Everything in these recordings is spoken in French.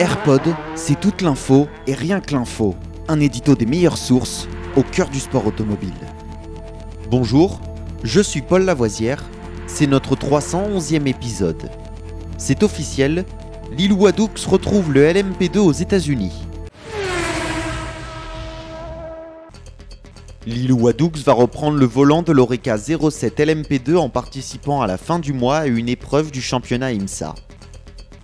AirPod, c'est toute l'info et rien que l'info. Un édito des meilleures sources au cœur du sport automobile. Bonjour, je suis Paul Lavoisière, c'est notre 311e épisode. C'est officiel, Lilou Wadoux retrouve le LMP2 aux États-Unis. Lilou Wadoux va reprendre le volant de l'Oreca 07 LMP2 en participant à la fin du mois à une épreuve du championnat IMSA.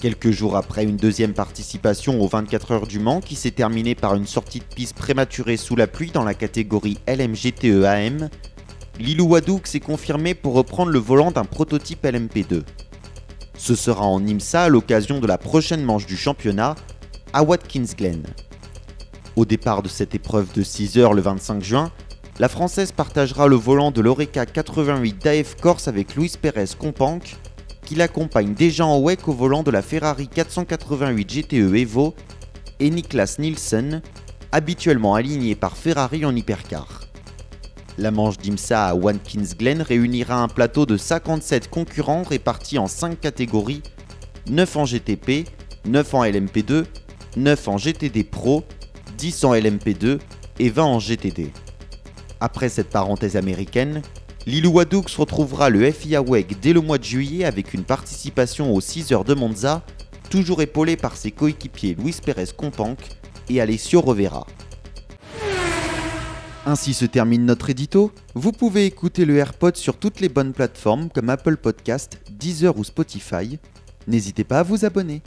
Quelques jours après une deuxième participation aux 24 heures du Mans qui s'est terminée par une sortie de piste prématurée sous la pluie dans la catégorie LMGTE AM, Lilou Wadoux s'est confirmé pour reprendre le volant d'un prototype LMP2. Ce sera en IMSA à l'occasion de la prochaine manche du championnat à Watkins Glen. Au départ de cette épreuve de 6 heures le 25 juin, la Française partagera le volant de l'Oreca 88 d'AF Corse avec Luis Pérez Companc, qui l'accompagne déjà en WEC au volant de la Ferrari 488 GTE Evo, et Niklas Nielsen, habituellement aligné par Ferrari en hypercar. La manche d'IMSA à Watkins Glen réunira un plateau de 57 concurrents répartis en 5 catégories 9 en GTP, 9 en LMP2, 9 en GTD Pro, 10 en LMP2 et 20 en GTD. Après cette parenthèse américaine, Lilou Wadoux retrouvera le FIA WEG dès le mois de juillet avec une participation aux 6 heures de Monza, toujours épaulé par ses coéquipiers Luis Pérez Companc et Alessio Rovera. Ainsi se termine notre édito. Vous pouvez écouter le AirPod sur toutes les bonnes plateformes comme Apple Podcast, Deezer ou Spotify. N'hésitez pas à vous abonner.